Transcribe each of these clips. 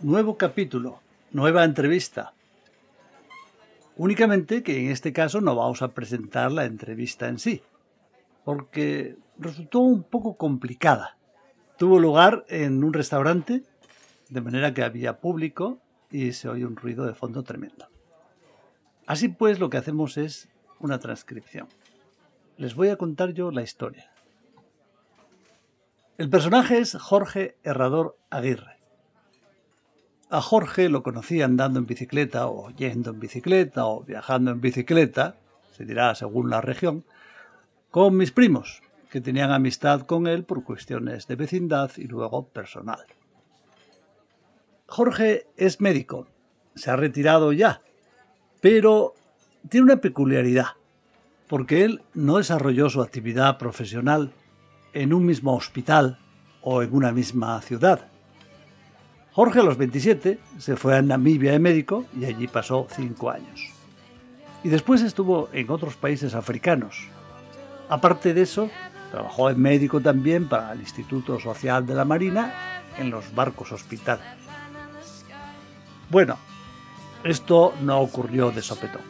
nuevo capítulo, nueva entrevista. Únicamente que en este caso no vamos a presentar la entrevista en sí, porque resultó un poco complicada. Tuvo lugar en un restaurante, de manera que había público y se oye un ruido de fondo tremendo. Así pues, lo que hacemos es una transcripción. Les voy a contar yo la historia. El personaje es Jorge Herrador Aguirre. A Jorge lo conocí andando en bicicleta o yendo en bicicleta o viajando en bicicleta, se dirá según la región, con mis primos, que tenían amistad con él por cuestiones de vecindad y luego personal. Jorge es médico, se ha retirado ya, pero tiene una peculiaridad, porque él no desarrolló su actividad profesional en un mismo hospital o en una misma ciudad. Jorge a los 27 se fue a Namibia de médico y allí pasó cinco años. Y después estuvo en otros países africanos. Aparte de eso, trabajó en médico también para el Instituto Social de la Marina en los barcos hospital. Bueno, esto no ocurrió de sopetón.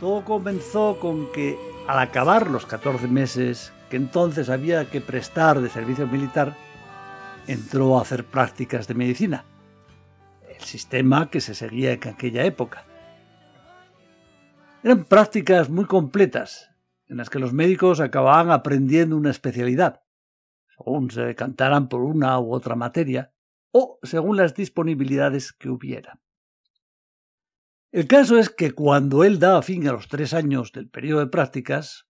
Todo comenzó con que al acabar los 14 meses que entonces había que prestar de servicio militar, entró a hacer prácticas de medicina, el sistema que se seguía en aquella época. Eran prácticas muy completas, en las que los médicos acababan aprendiendo una especialidad, según se decantaran por una u otra materia, o según las disponibilidades que hubiera. El caso es que cuando él daba fin a los tres años del periodo de prácticas,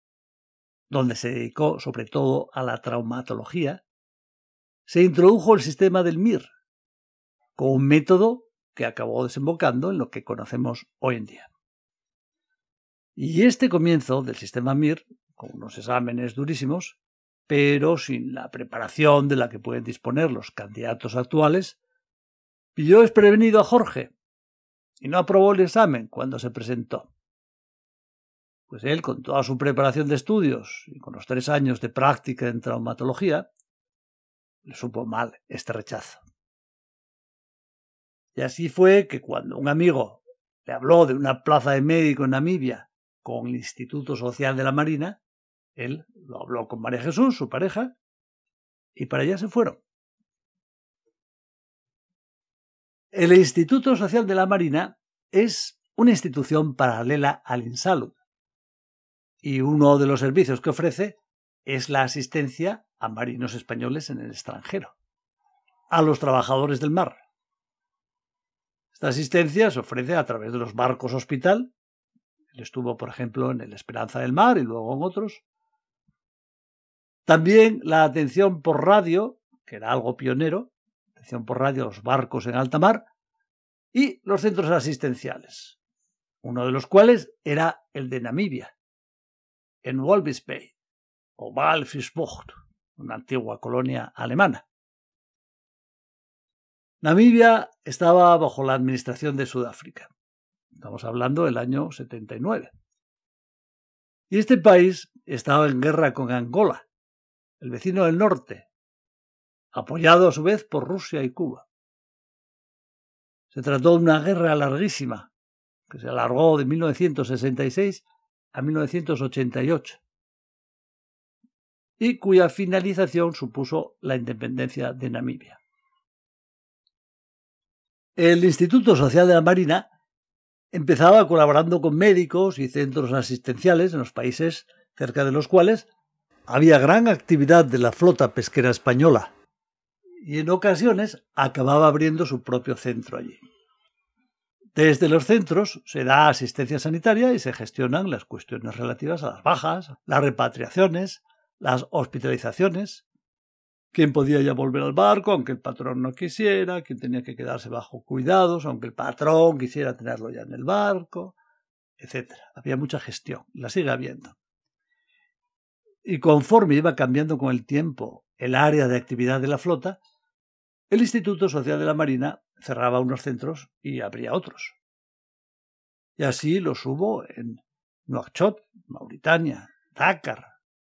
donde se dedicó sobre todo a la traumatología, se introdujo el sistema del MIR, con un método que acabó desembocando en lo que conocemos hoy en día. Y este comienzo del sistema MIR, con unos exámenes durísimos, pero sin la preparación de la que pueden disponer los candidatos actuales, pilló desprevenido a Jorge, y no aprobó el examen cuando se presentó. Pues él, con toda su preparación de estudios y con los tres años de práctica en traumatología, le supo mal este rechazo. Y así fue que cuando un amigo le habló de una plaza de médico en Namibia con el Instituto Social de la Marina, él lo habló con María Jesús, su pareja, y para allá se fueron. El Instituto Social de la Marina es una institución paralela al INSALUD y uno de los servicios que ofrece es la asistencia a marinos españoles en el extranjero, a los trabajadores del mar. Esta asistencia se ofrece a través de los barcos hospital. Él estuvo, por ejemplo, en el Esperanza del Mar y luego en otros. También la atención por radio, que era algo pionero, atención por radio los barcos en alta mar, y los centros asistenciales, uno de los cuales era el de Namibia, en Walvis Bay, o Walvisbucht, una antigua colonia alemana. Namibia estaba bajo la administración de Sudáfrica. Estamos hablando del año 79. Y este país estaba en guerra con Angola, el vecino del norte, apoyado a su vez por Rusia y Cuba. Se trató de una guerra larguísima, que se alargó de 1966 a 1988, y cuya finalización supuso la independencia de Namibia. El Instituto Social de la Marina empezaba colaborando con médicos y centros asistenciales en los países cerca de los cuales había gran actividad de la flota pesquera española y en ocasiones acababa abriendo su propio centro allí. Desde los centros se da asistencia sanitaria y se gestionan las cuestiones relativas a las bajas, las repatriaciones, las hospitalizaciones quién podía ya volver al barco, aunque el patrón no quisiera, quién tenía que quedarse bajo cuidados, aunque el patrón quisiera tenerlo ya en el barco, etc. Había mucha gestión, la sigue habiendo. Y conforme iba cambiando con el tiempo el área de actividad de la flota, el Instituto Social de la Marina cerraba unos centros y abría otros. Y así los hubo en Nouakchott, Mauritania, Dakar,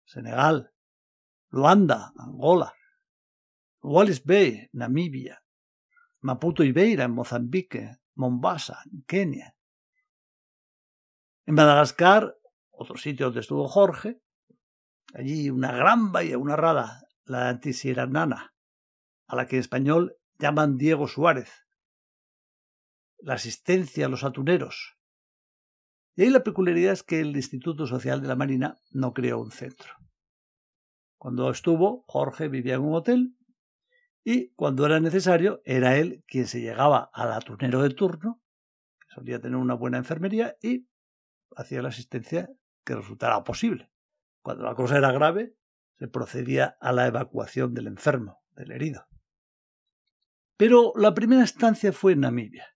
Senegal, Luanda, Angola, Wallis Bay, Namibia, Maputo y Beira, en Mozambique, Mombasa, en Kenia. En Madagascar, otro sitio donde estuvo Jorge, allí una gran bahía, una rada, la Antisieranana, a la que en español llaman Diego Suárez. La asistencia a los atuneros. Y ahí la peculiaridad es que el Instituto Social de la Marina no creó un centro. Cuando estuvo, Jorge vivía en un hotel y cuando era necesario era él quien se llegaba al atunero de turno, que solía tener una buena enfermería, y hacía la asistencia que resultara posible. Cuando la cosa era grave, se procedía a la evacuación del enfermo, del herido. Pero la primera estancia fue en Namibia.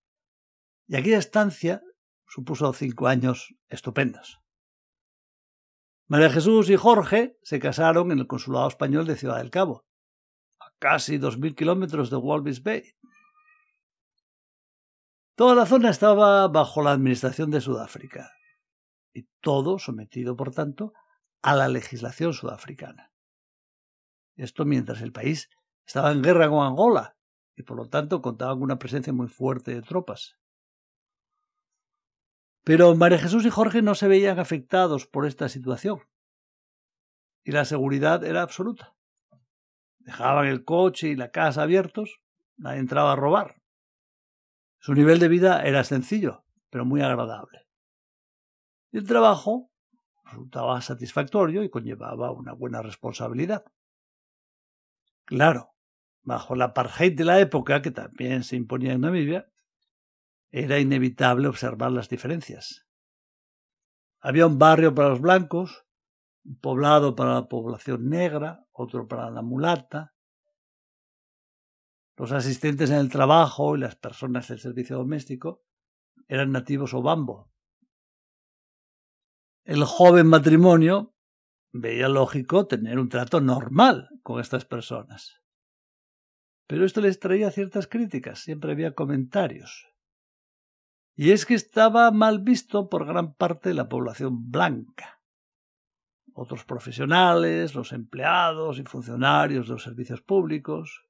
Y aquella estancia supuso cinco años estupendos. María Jesús y Jorge se casaron en el Consulado Español de Ciudad del Cabo, a casi dos mil kilómetros de Walvis Bay. Toda la zona estaba bajo la administración de Sudáfrica, y todo sometido, por tanto, a la legislación sudafricana. Esto mientras el país estaba en guerra con Angola y por lo tanto contaba con una presencia muy fuerte de tropas. Pero María Jesús y Jorge no se veían afectados por esta situación. Y la seguridad era absoluta. Dejaban el coche y la casa abiertos, nadie entraba a robar. Su nivel de vida era sencillo, pero muy agradable. Y el trabajo resultaba satisfactorio y conllevaba una buena responsabilidad. Claro, bajo la apartheid de la época, que también se imponía en Namibia, era inevitable observar las diferencias. Había un barrio para los blancos, un poblado para la población negra, otro para la mulata. Los asistentes en el trabajo y las personas del servicio doméstico eran nativos o bambo, el joven matrimonio veía lógico tener un trato normal con estas personas. Pero esto les traía ciertas críticas, siempre había comentarios. Y es que estaba mal visto por gran parte de la población blanca. Otros profesionales, los empleados y funcionarios de los servicios públicos.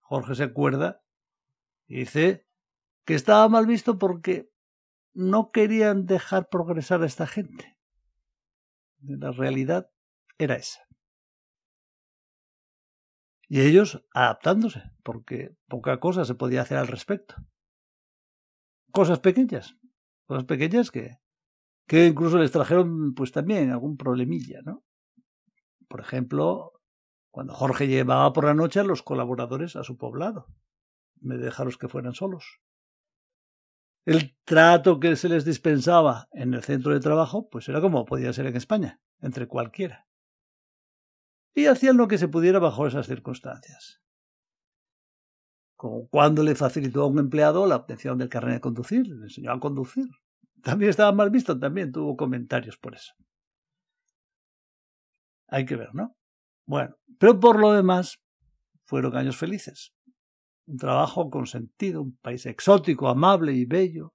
Jorge se acuerda y dice que estaba mal visto porque no querían dejar progresar a esta gente. La realidad era esa. Y ellos adaptándose, porque poca cosa se podía hacer al respecto. Cosas pequeñas, cosas pequeñas que, que incluso les trajeron pues también algún problemilla, ¿no? Por ejemplo, cuando Jorge llevaba por la noche a los colaboradores a su poblado, me dejaros que fueran solos el trato que se les dispensaba en el centro de trabajo, pues era como podía ser en España, entre cualquiera. Y hacían lo que se pudiera bajo esas circunstancias. Como cuando le facilitó a un empleado la obtención del carnet de conducir, le enseñó a conducir. También estaba mal visto, también tuvo comentarios por eso. Hay que ver, ¿no? Bueno, pero por lo demás, fueron años felices un trabajo con sentido, un país exótico, amable y bello,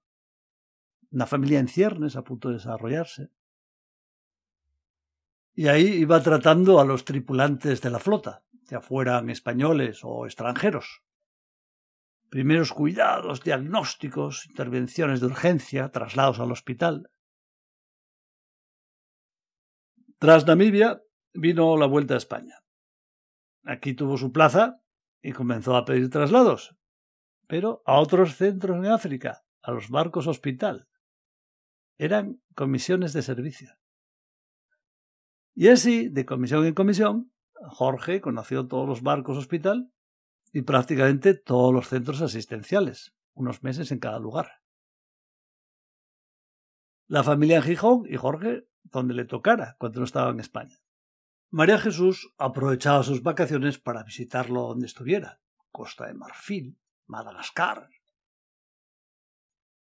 una familia en ciernes a punto de desarrollarse. Y ahí iba tratando a los tripulantes de la flota, ya fueran españoles o extranjeros. Primeros cuidados, diagnósticos, intervenciones de urgencia, traslados al hospital. Tras Namibia vino la vuelta a España. Aquí tuvo su plaza y comenzó a pedir traslados, pero a otros centros en África, a los barcos hospital. Eran comisiones de servicio. Y así, de comisión en comisión, Jorge conoció todos los barcos hospital y prácticamente todos los centros asistenciales, unos meses en cada lugar. La familia en Gijón y Jorge donde le tocara cuando no estaba en España. María Jesús aprovechaba sus vacaciones para visitarlo donde estuviera, Costa de Marfil, Madagascar.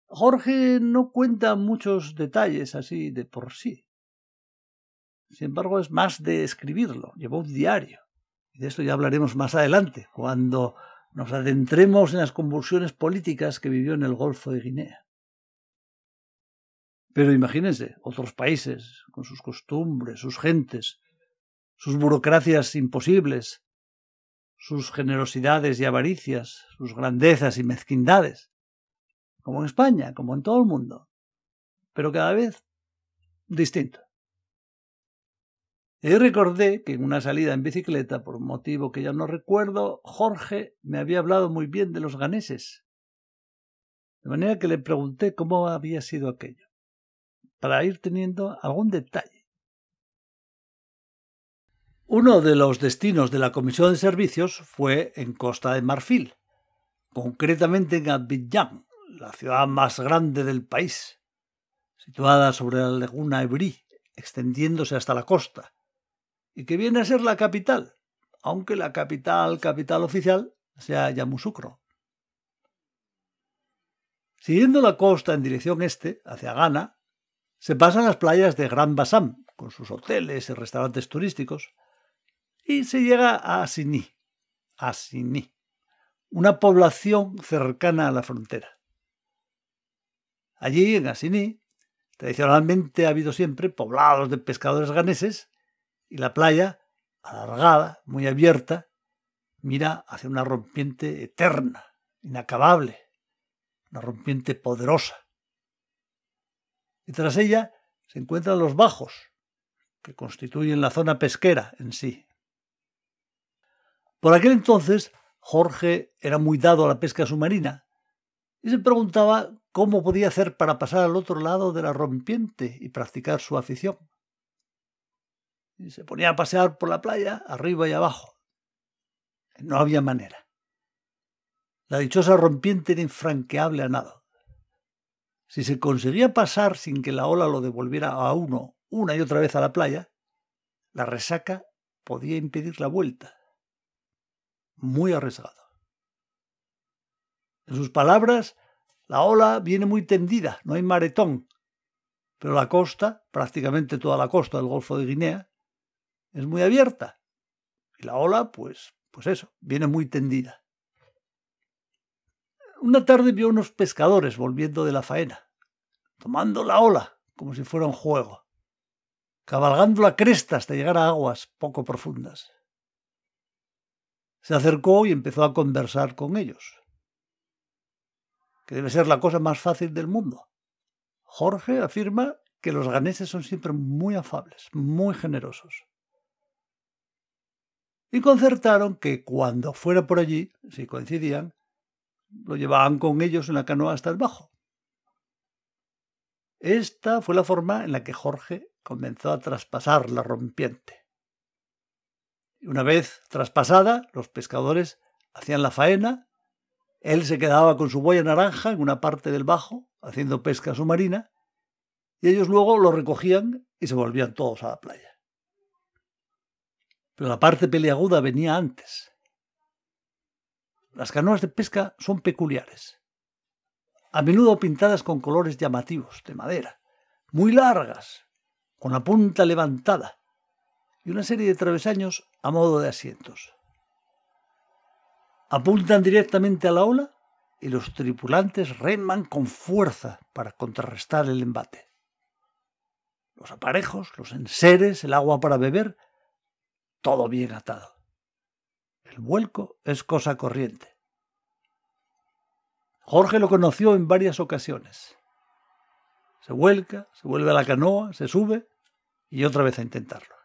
Jorge no cuenta muchos detalles así de por sí. Sin embargo, es más de escribirlo. Llevó un diario. Y de esto ya hablaremos más adelante, cuando nos adentremos en las convulsiones políticas que vivió en el Golfo de Guinea. Pero imagínense, otros países, con sus costumbres, sus gentes, sus burocracias imposibles, sus generosidades y avaricias, sus grandezas y mezquindades, como en España, como en todo el mundo, pero cada vez distinto. Y recordé que en una salida en bicicleta, por un motivo que ya no recuerdo, Jorge me había hablado muy bien de los ganeses. De manera que le pregunté cómo había sido aquello, para ir teniendo algún detalle. Uno de los destinos de la Comisión de Servicios fue en Costa de Marfil, concretamente en Abidjan, la ciudad más grande del país, situada sobre la laguna Ebrí, extendiéndose hasta la costa, y que viene a ser la capital, aunque la capital, capital oficial, sea Yamoussoukro. Siguiendo la costa en dirección este, hacia Ghana, se pasan las playas de Gran Bassam, con sus hoteles y restaurantes turísticos, y se llega a Asini, Asini, una población cercana a la frontera. Allí, en Asini, tradicionalmente ha habido siempre poblados de pescadores ganeses y la playa, alargada, muy abierta, mira hacia una rompiente eterna, inacabable, una rompiente poderosa. Y tras ella se encuentran los bajos, que constituyen la zona pesquera en sí. Por aquel entonces, Jorge era muy dado a la pesca submarina y se preguntaba cómo podía hacer para pasar al otro lado de la rompiente y practicar su afición y se ponía a pasear por la playa, arriba y abajo. No había manera. La dichosa rompiente era infranqueable a nado. Si se conseguía pasar sin que la ola lo devolviera a uno una y otra vez a la playa, la resaca podía impedir la vuelta. Muy arriesgado. En sus palabras, la ola viene muy tendida, no hay maretón, pero la costa, prácticamente toda la costa del Golfo de Guinea, es muy abierta. Y la ola, pues, pues eso, viene muy tendida. Una tarde vio unos pescadores volviendo de la faena, tomando la ola como si fuera un juego, cabalgando la cresta hasta llegar a aguas poco profundas. Se acercó y empezó a conversar con ellos, que debe ser la cosa más fácil del mundo. Jorge afirma que los ganeses son siempre muy afables, muy generosos y concertaron que cuando fuera por allí, si coincidían, lo llevaban con ellos en la canoa hasta el bajo. Esta fue la forma en la que Jorge comenzó a traspasar la rompiente. Una vez traspasada, los pescadores hacían la faena, él se quedaba con su boya naranja en una parte del bajo, haciendo pesca submarina, y ellos luego lo recogían y se volvían todos a la playa pero la parte peliaguda venía antes. Las canoas de pesca son peculiares, a menudo pintadas con colores llamativos, de madera, muy largas, con la punta levantada, y una serie de travesaños a modo de asientos. Apuntan directamente a la ola y los tripulantes reman con fuerza para contrarrestar el embate. Los aparejos, los enseres, el agua para beber todo bien atado. El vuelco es cosa corriente. Jorge lo conoció en varias ocasiones. Se vuelca, se vuelve a la canoa, se sube y otra vez a intentarlo.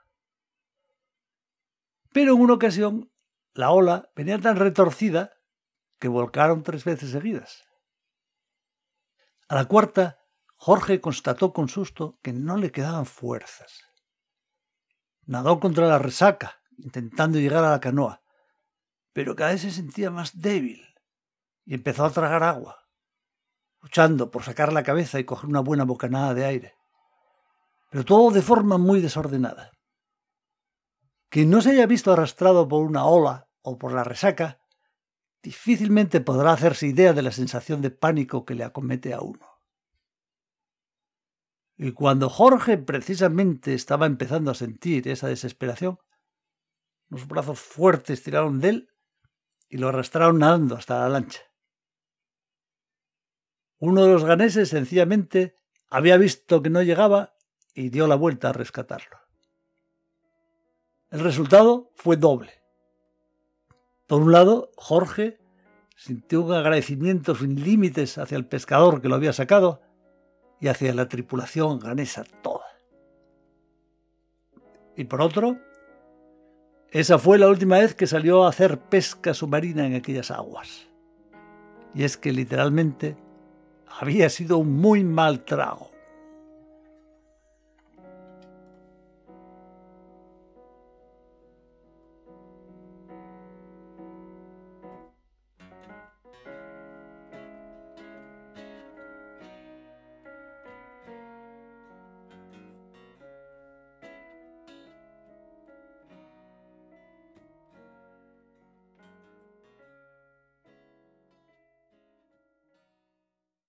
Pero en una ocasión la ola venía tan retorcida que volcaron tres veces seguidas. A la cuarta, Jorge constató con susto que no le quedaban fuerzas. Nadó contra la resaca, intentando llegar a la canoa, pero cada vez se sentía más débil y empezó a tragar agua, luchando por sacar la cabeza y coger una buena bocanada de aire, pero todo de forma muy desordenada. Quien no se haya visto arrastrado por una ola o por la resaca, difícilmente podrá hacerse idea de la sensación de pánico que le acomete a uno. Y cuando Jorge precisamente estaba empezando a sentir esa desesperación, unos brazos fuertes tiraron de él y lo arrastraron nadando hasta la lancha. Uno de los ganeses sencillamente había visto que no llegaba y dio la vuelta a rescatarlo. El resultado fue doble. Por un lado, Jorge sintió un agradecimiento sin límites hacia el pescador que lo había sacado y hacia la tripulación ganesa toda. Y por otro, esa fue la última vez que salió a hacer pesca submarina en aquellas aguas. Y es que literalmente había sido un muy mal trago.